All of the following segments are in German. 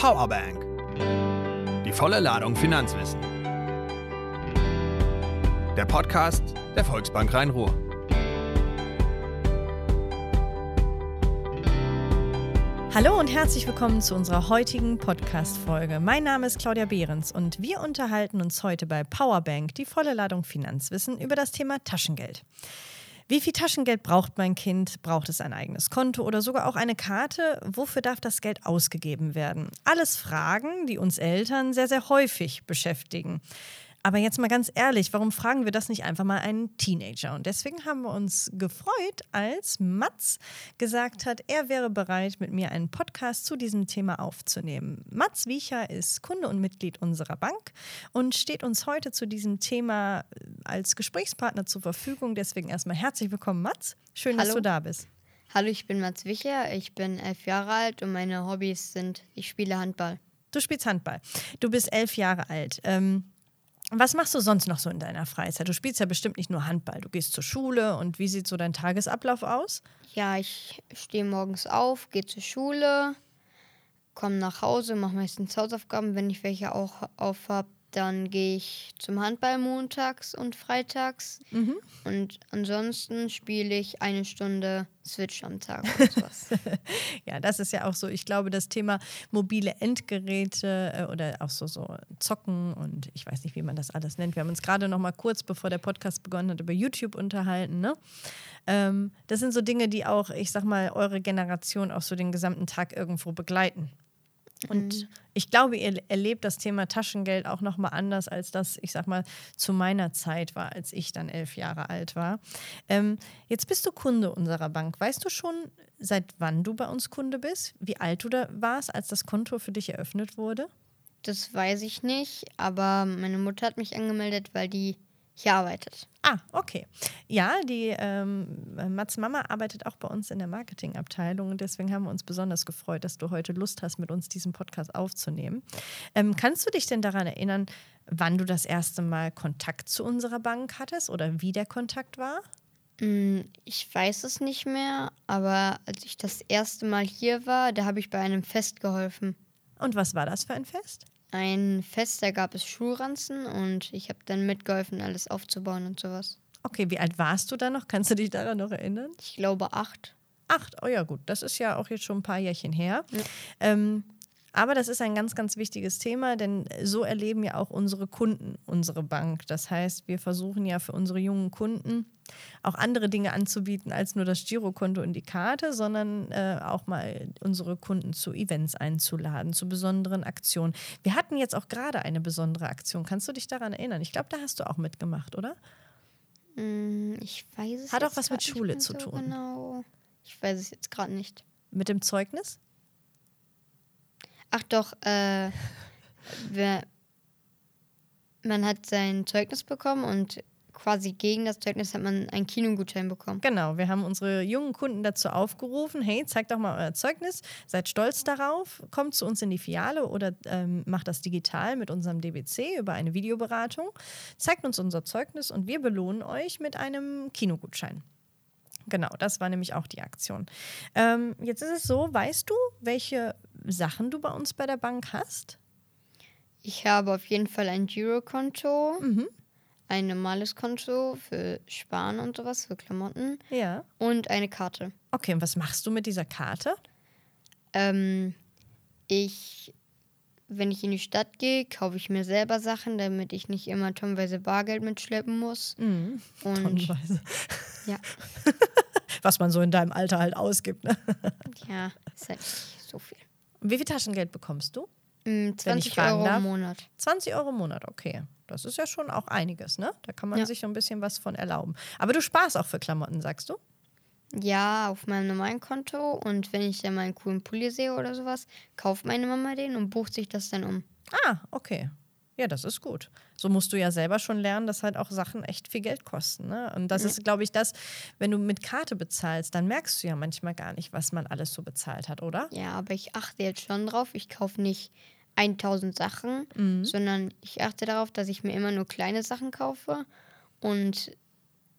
Powerbank. Die volle Ladung Finanzwissen. Der Podcast der Volksbank Rhein-Ruhr. Hallo und herzlich willkommen zu unserer heutigen Podcast-Folge. Mein Name ist Claudia Behrens und wir unterhalten uns heute bei Powerbank, die volle Ladung Finanzwissen, über das Thema Taschengeld. Wie viel Taschengeld braucht mein Kind? Braucht es ein eigenes Konto oder sogar auch eine Karte? Wofür darf das Geld ausgegeben werden? Alles Fragen, die uns Eltern sehr, sehr häufig beschäftigen. Aber jetzt mal ganz ehrlich, warum fragen wir das nicht einfach mal einen Teenager? Und deswegen haben wir uns gefreut, als Mats gesagt hat, er wäre bereit, mit mir einen Podcast zu diesem Thema aufzunehmen. Mats Wiecher ist Kunde und Mitglied unserer Bank und steht uns heute zu diesem Thema als Gesprächspartner zur Verfügung. Deswegen erstmal herzlich willkommen, Mats. Schön, Hallo. dass du da bist. Hallo, ich bin Mats Wicher, ich bin elf Jahre alt und meine Hobbys sind, ich spiele Handball. Du spielst Handball. Du bist elf Jahre alt. Ähm, was machst du sonst noch so in deiner Freizeit? Du spielst ja bestimmt nicht nur Handball. Du gehst zur Schule und wie sieht so dein Tagesablauf aus? Ja, ich stehe morgens auf, gehe zur Schule, komme nach Hause, mache meistens Hausaufgaben. Wenn ich welche auch auf habe, dann gehe ich zum Handball montags und freitags. Und ansonsten spiele ich eine Stunde Switch am Tag und sowas. Ja, das ist ja auch so. Ich glaube, das Thema mobile Endgeräte äh, oder auch so, so Zocken und ich weiß nicht, wie man das alles nennt. Wir haben uns gerade noch mal kurz, bevor der Podcast begonnen hat, über YouTube unterhalten. Ne? Ähm, das sind so Dinge, die auch, ich sag mal, eure Generation auch so den gesamten Tag irgendwo begleiten. Und ich glaube, ihr erlebt das Thema Taschengeld auch noch mal anders, als das, ich sag mal, zu meiner Zeit war, als ich dann elf Jahre alt war. Ähm, jetzt bist du Kunde unserer Bank. Weißt du schon, seit wann du bei uns Kunde bist? Wie alt du da warst, als das Konto für dich eröffnet wurde? Das weiß ich nicht, aber meine Mutter hat mich angemeldet, weil die hier arbeitet. Ah, okay. Ja, die ähm, Mats Mama arbeitet auch bei uns in der Marketingabteilung und deswegen haben wir uns besonders gefreut, dass du heute Lust hast, mit uns diesen Podcast aufzunehmen. Ähm, kannst du dich denn daran erinnern, wann du das erste Mal Kontakt zu unserer Bank hattest oder wie der Kontakt war? Mm, Ich weiß es nicht mehr, aber als ich das erste Mal hier war, da habe ich bei einem Fest geholfen. Und was war das für ein Fest? Ein Fest, da gab es Schulranzen und ich habe dann mitgeholfen, alles aufzubauen und sowas. Okay, wie alt warst du da noch? Kannst du dich daran noch erinnern? Ich glaube acht. Acht, oh ja gut, das ist ja auch jetzt schon ein paar Jährchen her. Ähm, aber das ist ein ganz, ganz wichtiges Thema, denn so erleben ja auch unsere Kunden unsere Bank. Das heißt, wir versuchen ja für unsere jungen Kunden auch andere Dinge anzubieten als nur das Girokonto und die Karte, sondern äh, auch mal unsere Kunden zu Events einzuladen, zu besonderen Aktionen. Wir hatten jetzt auch gerade eine besondere Aktion. Kannst du dich daran erinnern? Ich glaube, da hast du auch mitgemacht, oder? Mm, Ich weiß es Hat auch was mit Schule zu so tun. Genau. Ich weiß es jetzt gerade nicht. Mit dem Zeugnis? Ach doch, äh, wer, man hat sein Zeugnis bekommen und quasi gegen das Zeugnis hat man einen Kinogutschein bekommen. Genau, wir haben unsere jungen Kunden dazu aufgerufen, hey, zeigt doch mal euer Zeugnis, seid stolz darauf, kommt zu uns in die Filiale oder ähm, macht das digital mit unserem DBC über eine Videoberatung, zeigt uns unser Zeugnis und wir belohnen euch mit einem Kinogutschein. Genau, das war nämlich auch die Aktion. Ähm, jetzt ist es so, weißt du, welche Sachen du bei uns bei der Bank hast? Ich habe auf jeden Fall ein Girokonto, Mhm. ein normales Konto für Sparen und sowas, für Klamotten Ja. und eine Karte. Okay, und was machst du mit dieser Karte? Ähm, ich, wenn ich in die Stadt gehe, kaufe ich mir selber Sachen, damit ich nicht immer tonweise Bargeld mitschleppen muss. Mhm. Und Tonnenweise. ja, Was man so in deinem Alter halt ausgibt. Ne? ja, ist halt nicht so viel. Wie viel Taschengeld bekommst du? Mm, Wenn ich 20 fragen Euro darf. im Monat. 20 Euro im Monat, okay. Das ist ja schon auch einiges, ne? Da kann man Ja. sich so ein bisschen was von erlauben. Aber du sparst auch für Klamotten, sagst du? Ja, auf meinem normalen Konto. Und wenn ich dann mal einen coolen Pulli sehe oder sowas, kauft meine Mama den und bucht sich das dann um. Ah, okay. Ja, das ist gut. So musst du ja selber schon lernen, dass halt auch Sachen echt viel Geld kosten. Ne? Und das ist, glaube ich, das, wenn du mit Karte bezahlst, dann merkst du ja manchmal gar nicht, was man alles so bezahlt hat, oder? Ja, aber ich achte jetzt schon drauf. Ich kaufe nicht 1000 Sachen, sondern ich achte darauf, dass ich mir immer nur kleine Sachen kaufe. Und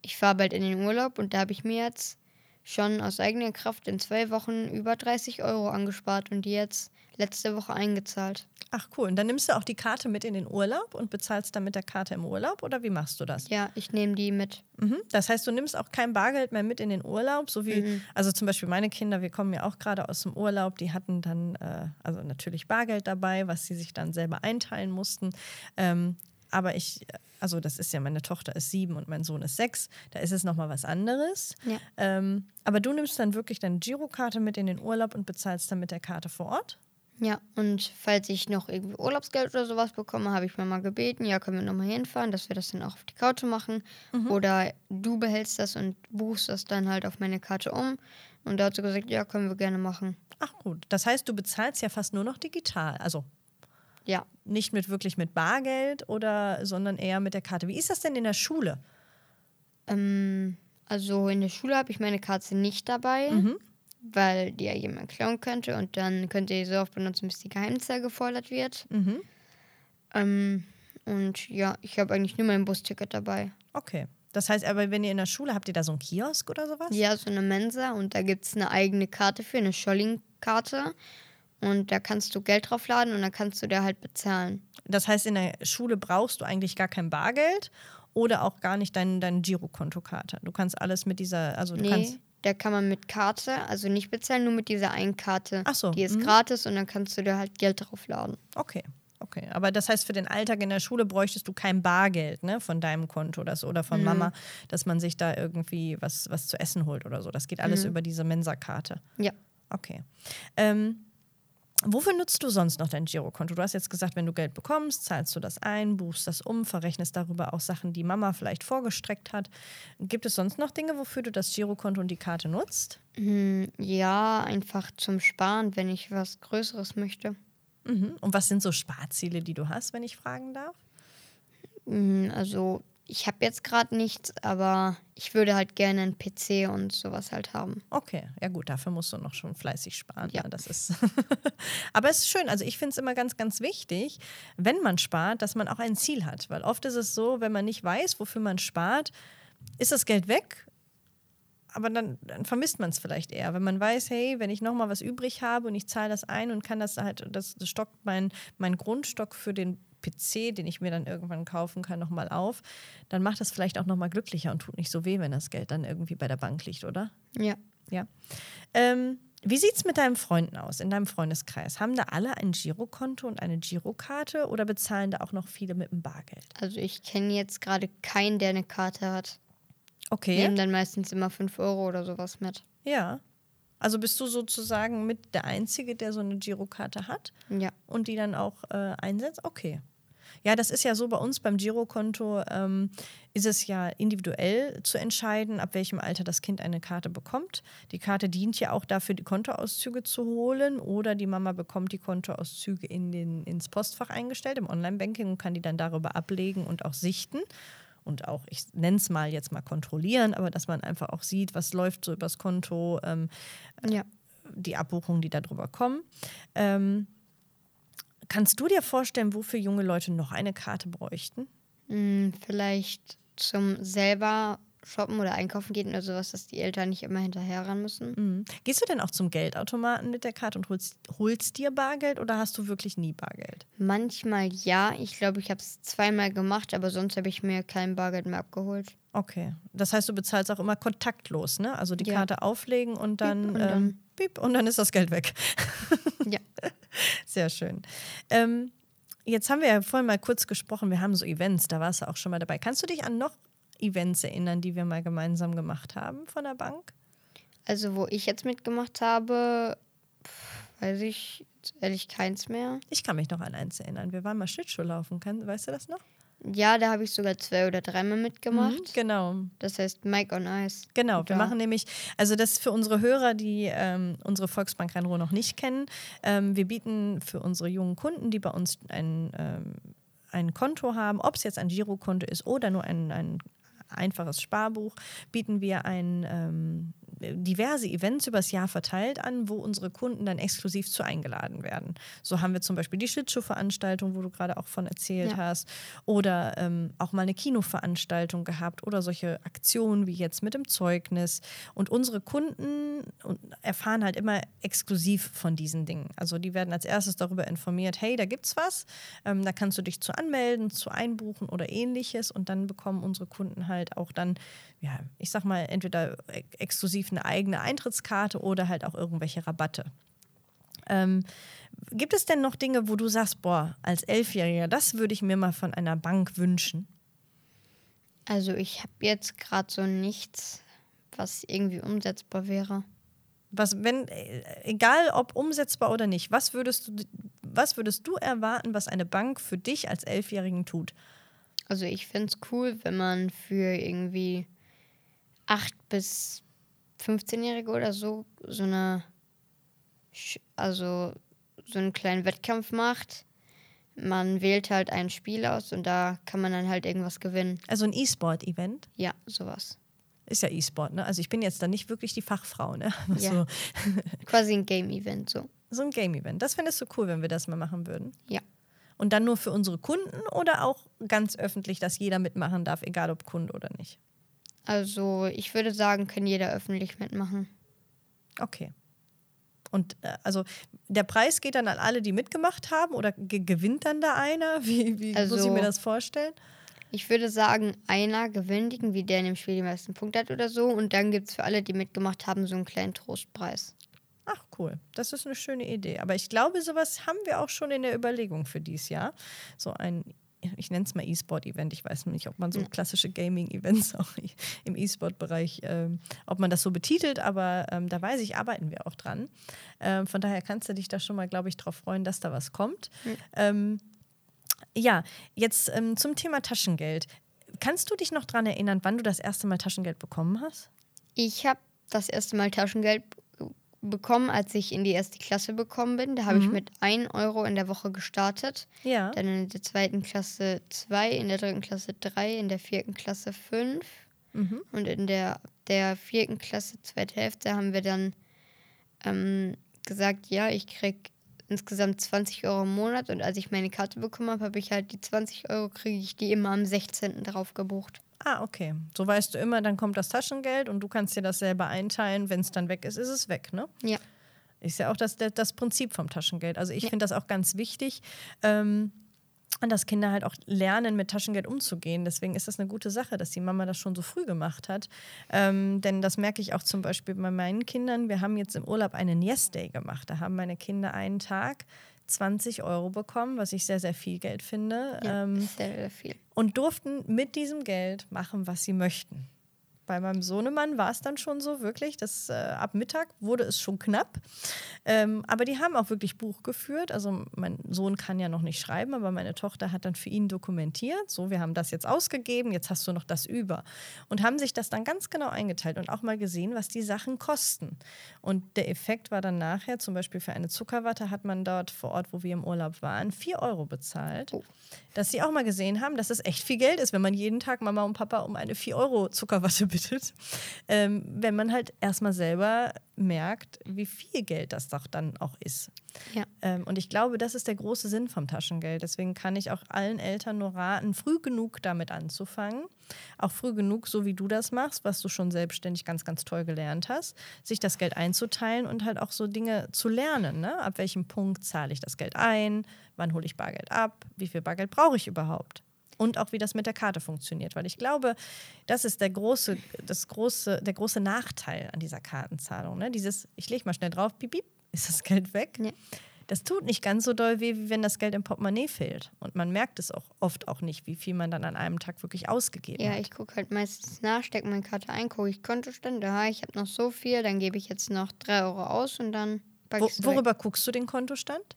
ich fahre bald in den Urlaub und da habe ich mir jetzt schon aus eigener Kraft in zwei Wochen über 30 Euro angespart und die jetzt letzte Woche eingezahlt. Ach cool. Und dann nimmst du auch die Karte mit in den Urlaub und bezahlst dann mit der Karte im Urlaub oder wie machst du das? Ja, ich nehme die mit. Mhm. Das heißt, du nimmst auch kein Bargeld mehr mit in den Urlaub, so wie, Mhm. also zum Beispiel meine Kinder, wir kommen ja auch gerade aus dem Urlaub, die hatten dann, äh, also natürlich Bargeld dabei, was sie sich dann selber einteilen mussten. Ähm, aber ich, also das ist ja, meine Tochter ist sieben und mein Sohn ist sechs, da ist es nochmal was anderes. Ja. Ähm, aber du nimmst dann wirklich deine Girokarte mit in den Urlaub und bezahlst dann mit der Karte vor Ort? Ja, und falls ich noch irgendwie Urlaubsgeld oder sowas bekomme, habe ich Mama gebeten, ja, können wir nochmal hinfahren, dass wir das dann auch auf die Karte machen. Oder du behältst das und buchst das dann halt auf meine Karte um. Und da hat sie gesagt, ja, können wir gerne machen. Ach gut, das heißt, du bezahlst ja fast nur noch digital, also Ja, nicht mit wirklich mit Bargeld oder, sondern eher mit der Karte. Wie ist das denn in der Schule? ähm, also in der Schule habe ich meine Karte nicht dabei, weil die ja jemand klauen könnte und dann könnt ihr sie so oft benutzen, bis die Geheimzahl gefordert wird. Mhm. Ähm, und ja, ich habe eigentlich nur mein Busticket dabei. Okay. Das heißt aber, wenn ihr in der Schule habt ihr da so einen Kiosk oder sowas? Ja, so eine Mensa und da gibt es eine eigene Karte für, eine Scholling-Karte. Und da kannst du Geld draufladen und dann kannst du da halt bezahlen. Das heißt, in der Schule brauchst du eigentlich gar kein Bargeld oder auch gar nicht dein, deine Girokontokarte. Du kannst alles mit dieser, also du Nee, kannst. Da kann man mit Karte, also nicht bezahlen, nur mit dieser einen Karte. Ach so, Die ist mhm. gratis und dann kannst du da halt Geld draufladen. Okay. Okay, aber das heißt, für den Alltag in der Schule bräuchtest du kein Bargeld ne, von deinem Konto das, oder von Mama, dass man sich da irgendwie was, was zu essen holt oder so. Das geht alles über diese Mensa-Karte. Ja. Okay. Ähm, wofür nutzt du sonst noch dein Girokonto? Du hast jetzt gesagt, wenn du Geld bekommst, zahlst du das ein, buchst das um, verrechnest darüber auch Sachen, die Mama vielleicht vorgestreckt hat. Gibt es sonst noch Dinge, wofür du das Girokonto und die Karte nutzt? Hm, ja, einfach zum Sparen, wenn ich was Größeres möchte. Mhm. Und was sind so Sparziele, die du hast, wenn ich fragen darf? Hm, also ich habe jetzt gerade nichts, aber ich würde halt gerne einen PC und sowas halt haben. Okay, ja gut, dafür musst du noch schon fleißig sparen. Ja. Ja. das ist Aber es ist schön, also ich finde es immer ganz, ganz wichtig, wenn man spart, dass man auch ein Ziel hat. Weil oft ist es so, wenn man nicht weiß, wofür man spart, ist das Geld weg, aber dann, dann vermisst man es vielleicht eher. Wenn man weiß, hey, wenn ich nochmal was übrig habe und ich zahle das ein und kann das halt, das, das stockt mein, mein Grundstock für den PC, den ich mir dann irgendwann kaufen kann, nochmal auf, dann macht das vielleicht auch nochmal glücklicher und tut nicht so weh, wenn das Geld dann irgendwie bei der Bank liegt, oder? Ja. Ja. Ähm, wie sieht es mit deinen Freunden aus, in deinem Freundeskreis? Haben da alle ein Girokonto und eine Girokarte oder bezahlen da auch noch viele mit dem Bargeld? Also ich kenne jetzt gerade keinen, der eine Karte hat. Okay. Nehmen dann meistens immer 5 Euro oder sowas mit. Ja. Also bist du sozusagen mit der Einzige, der so eine Girokarte hat Ja. und die dann auch äh, einsetzt? Okay. Ja, das ist ja so bei uns beim Girokonto, ähm, ist es ja individuell zu entscheiden, ab welchem Alter das Kind eine Karte bekommt. Die Karte dient ja auch dafür, die Kontoauszüge zu holen oder die Mama bekommt die Kontoauszüge in den, ins Postfach eingestellt im Online-Banking und kann die dann darüber ablegen und auch sichten. Und auch, ich nenne es mal jetzt mal kontrollieren, aber dass man einfach auch sieht, was läuft so übers Konto, ähm, Ja. die Abbuchungen, die darüber kommen. Ähm, kannst du dir vorstellen, wofür junge Leute noch eine Karte bräuchten? Hm, vielleicht zum selber shoppen oder einkaufen gehen oder sowas, dass die Eltern nicht immer hinterher ran müssen. Mhm. Gehst du denn auch zum Geldautomaten mit der Karte und holst, holst dir Bargeld oder hast du wirklich nie Bargeld? Manchmal ja. Ich glaube, ich habe es zweimal gemacht, aber sonst habe ich mir kein Bargeld mehr abgeholt. Okay. Das heißt, du bezahlst auch immer kontaktlos, ne? Also die Ja. Karte auflegen und dann, und ähm, dann- piep, und dann ist das Geld weg. Ja. Sehr schön. Ähm, jetzt haben wir ja vorhin mal kurz gesprochen, wir haben so Events, da warst du auch schon mal dabei. Kannst du dich an noch Events erinnern, die wir mal gemeinsam gemacht haben von der Bank? Also, wo ich jetzt mitgemacht habe, weiß ich ehrlich keins mehr. Ich kann mich noch an eins erinnern. Wir waren mal Schlittschuhlaufen. Kann, weißt du das noch? Ja, da habe ich sogar zwei oder dreimal mitgemacht. Mhm, genau. Das heißt Mike on Ice. Genau, wir Ja. machen nämlich, also das ist für unsere Hörer, die ähm, unsere Volksbank Rhein-Ruhr noch nicht kennen. Ähm, wir bieten für unsere jungen Kunden, die bei uns ein, ähm, ein Konto haben, ob es jetzt ein Girokonto ist oder nur ein, ein einfaches Sparbuch, bieten wir ein ähm, diverse Events übers Jahr verteilt an, wo unsere Kunden dann exklusiv zu eingeladen werden. So haben wir zum Beispiel die Schlittschuhveranstaltung, wo du gerade auch von erzählt ja. hast, oder ähm, auch mal eine Kinoveranstaltung gehabt oder solche Aktionen wie jetzt mit dem Zeugnis. Und unsere Kunden erfahren halt immer exklusiv von diesen Dingen. Also die werden als erstes darüber informiert, hey, da gibt's was, ähm, da kannst du dich zu anmelden, zu einbuchen oder ähnliches und dann bekommen unsere Kunden halt auch dann, ja, ich sag mal, entweder exklusiv eine eigene Eintrittskarte oder halt auch irgendwelche Rabatte. Ähm, gibt es denn noch Dinge, wo du sagst, boah, als Elfjähriger, das würde ich mir mal von einer Bank wünschen? Also ich habe jetzt gerade so nichts, was irgendwie umsetzbar wäre. Was, wenn, äh, egal ob umsetzbar oder nicht, was würdest du, was würdest du erwarten, was eine Bank für dich als Elfjährigen tut? Also ich finde es cool, wenn man für irgendwie 8 bis 15-Jährige oder so so eine also so einen kleinen Wettkampf macht. Man wählt halt ein Spiel aus und da kann man dann halt irgendwas gewinnen. Also ein E-Sport-Event? Ja, sowas. Ist ja E-Sport, ne? Also ich bin jetzt da nicht wirklich die Fachfrau, ne? Ja. So. Quasi ein Game-Event, so. So ein Game-Event. Das fändest du cool, wenn wir das mal machen würden. Ja. Und dann nur für unsere Kunden oder auch ganz öffentlich, dass jeder mitmachen darf, egal ob Kunde oder nicht? Also ich würde sagen, kann jeder öffentlich mitmachen. Okay. Und äh, also der Preis geht dann an alle, die mitgemacht haben oder gewinnt dann da einer? Wie, wie also, muss ich mir das vorstellen? Ich würde sagen, einer gewinnt irgendwie, der in dem Spiel die meisten Punkte hat oder so. Und dann gibt es für alle, die mitgemacht haben, so einen kleinen Trostpreis. Ach cool, das ist eine schöne Idee. Aber ich glaube, sowas haben wir auch schon in der Überlegung für dieses Jahr. So ein ich nenne es mal E-Sport-Event. Ich weiß nicht, ob man so klassische Gaming-Events auch im E-Sport-Bereich, ähm, ob man das so betitelt, aber ähm, da weiß ich, arbeiten wir auch dran. Ähm, von daher kannst du dich da schon mal, glaube ich, darauf freuen, dass da was kommt. Mhm. ja, jetzt ähm, zum Thema Taschengeld. Kannst du dich noch daran erinnern, wann du das erste Mal Taschengeld bekommen hast? Ich habe das erste Mal Taschengeld bekommen, als ich in die erste Klasse bekommen bin. Da habe mhm. ich mit 1 Euro in der Woche gestartet. Ja. Dann in der zweiten Klasse 2, in der dritten Klasse 3, in der vierten Klasse 5. Mhm. Und in der, der vierten Klasse, zweite Hälfte, haben wir dann ähm, gesagt, ja, ich kriege insgesamt 20 Euro im Monat. Und als ich meine Karte bekommen habe, habe ich halt die 20 Euro, kriege ich die immer am 16. drauf gebucht. Ah, okay. So weißt du immer, dann kommt das Taschengeld und du kannst dir das selber einteilen. Wenn es dann weg ist, ist es weg, ne? Ja. Ist ja auch das, das Prinzip vom Taschengeld. Also ich ja. finde das auch ganz wichtig. Ähm, dass Kinder halt auch lernen, mit Taschengeld umzugehen. Deswegen ist das eine gute Sache, dass die Mama das schon so früh gemacht hat. Ähm, denn das merke ich auch zum Beispiel bei meinen Kindern. Wir haben jetzt im Urlaub einen Yes Day gemacht. Da haben meine Kinder einen Tag 20 Euro bekommen, was ich sehr, sehr viel Geld finde. Ja, ähm, sehr, sehr viel. Und durften mit diesem Geld machen, was sie möchten bei meinem Sohnemann war es dann schon so wirklich, dass äh, ab Mittag wurde es schon knapp. Ähm, aber die haben auch wirklich Buch geführt. Also mein Sohn kann ja noch nicht schreiben, aber meine Tochter hat dann für ihn dokumentiert. So, wir haben das jetzt ausgegeben, jetzt hast du noch das über. Und haben sich das dann ganz genau eingeteilt und auch mal gesehen, was die Sachen kosten. Und der Effekt war dann nachher, zum Beispiel für eine Zuckerwatte hat man dort vor Ort, wo wir im Urlaub waren, 4 Euro bezahlt. Oh. Dass sie auch mal gesehen haben, dass es echt viel Geld ist, wenn man jeden Tag Mama und Papa um eine 4 Euro Zuckerwatte bittet. Bedeutet, ähm, wenn man halt erstmal selber merkt, wie viel Geld das doch dann auch ist. Ja. Ähm, und ich glaube, das ist der große Sinn vom Taschengeld. Deswegen kann ich auch allen Eltern nur raten, früh genug damit anzufangen. Auch früh genug, so wie du das machst, was du schon selbstständig ganz, ganz toll gelernt hast, sich das Geld einzuteilen und halt auch so Dinge zu lernen. Ne? Ab welchem Punkt zahle ich das Geld ein? Wann hole ich Bargeld ab? Wie viel Bargeld brauche ich überhaupt? Und auch wie das mit der Karte funktioniert. Weil ich glaube, das ist der große, das große, der große Nachteil an dieser Kartenzahlung. Ne? Dieses, ich lege mal schnell drauf, piep, piep, ist das Geld weg. Ja. Das tut nicht ganz so doll weh, wie wenn das Geld im Portemonnaie fehlt. Und man merkt es auch oft auch nicht, wie viel man dann an einem Tag wirklich ausgegeben ja, hat. Ja, ich gucke halt meistens nach, stecke meine Karte ein, gucke ich Kontostand, aha, ich habe noch so viel, dann gebe ich jetzt noch drei Euro aus und dann ich Worüber weg. guckst du den Kontostand?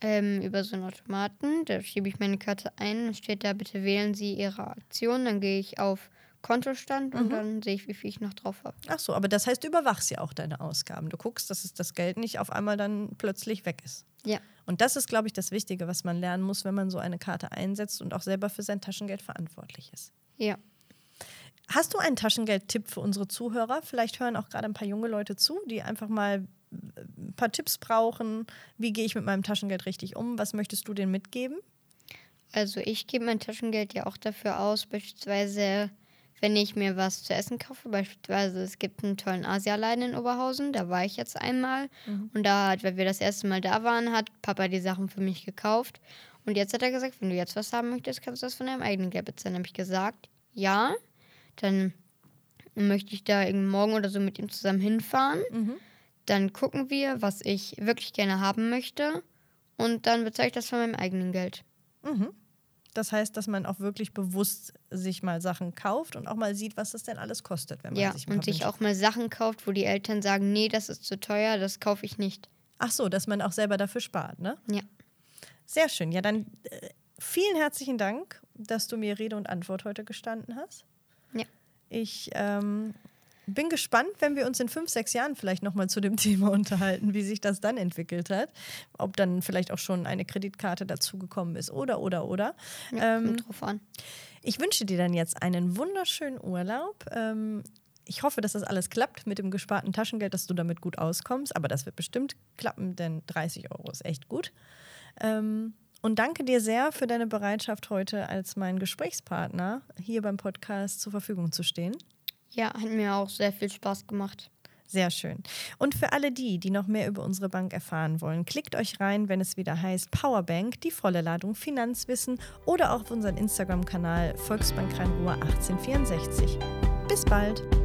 Ähm, über so einen Automaten. Da schiebe ich meine Karte ein und steht da, bitte wählen Sie Ihre Aktion. Dann gehe ich auf Kontostand und mhm. dann sehe ich, wie viel ich noch drauf habe. Ach so, aber das heißt, du überwachst ja auch deine Ausgaben. Du guckst, dass es das Geld nicht auf einmal dann plötzlich weg ist. Ja. Und das ist, glaube ich, das Wichtige, was man lernen muss, wenn man so eine Karte einsetzt und auch selber für sein Taschengeld verantwortlich ist. Ja. Hast du einen Taschengeldtipp für unsere Zuhörer? Vielleicht hören auch gerade ein paar junge Leute zu, die einfach mal ein paar Tipps brauchen. Wie gehe ich mit meinem Taschengeld richtig um? Was möchtest du denen mitgeben? Also ich gebe mein Taschengeld ja auch dafür aus, beispielsweise wenn ich mir was zu essen kaufe, beispielsweise es gibt einen tollen Asialaden in Oberhausen, da war ich jetzt einmal mhm. und da hat, weil wir das erste Mal da waren, hat Papa die Sachen für mich gekauft und jetzt hat er gesagt, wenn du jetzt was haben möchtest, kannst du das von deinem eigenen Geld bezahlen. Dann habe ich gesagt, ja, dann möchte ich da morgen oder so mit ihm zusammen hinfahren. Mhm. Dann gucken wir, was ich wirklich gerne haben möchte und dann bezahle ich das von meinem eigenen Geld. Mhm. Das heißt, dass man auch wirklich bewusst sich mal Sachen kauft und auch mal sieht, was das denn alles kostet, wenn man ja, sich mal und sich auch mal Sachen kauft, wo die Eltern sagen, nee, das ist zu teuer, das kaufe ich nicht. Ach so, dass man auch selber dafür spart, ne? Ja. Sehr schön. Ja, dann äh, vielen herzlichen Dank, dass du mir Rede und Antwort heute gestanden hast. Ja. Ich ähm, bin gespannt, wenn wir uns in fünf, sechs Jahren vielleicht nochmal zu dem Thema unterhalten, wie sich das dann entwickelt hat. Ob dann vielleicht auch schon eine Kreditkarte dazugekommen ist oder, oder, oder. Ja, ähm, drauf an. Ich wünsche dir dann jetzt einen wunderschönen Urlaub. Ähm, ich hoffe, dass das alles klappt mit dem gesparten Taschengeld, dass du damit gut auskommst. Aber das wird bestimmt klappen, denn 30 Euro ist echt gut. Ähm, und danke dir sehr für deine Bereitschaft, heute als mein Gesprächspartner hier beim Podcast zur Verfügung zu stehen. Ja, hat mir auch sehr viel Spaß gemacht. Sehr schön. Und für alle die, die noch mehr über unsere Bank erfahren wollen, klickt euch rein, wenn es wieder heißt Powerbank, die volle Ladung Finanzwissen oder auch auf unseren Instagram-Kanal Volksbank Rhein-Ruhr 1864. Bis bald!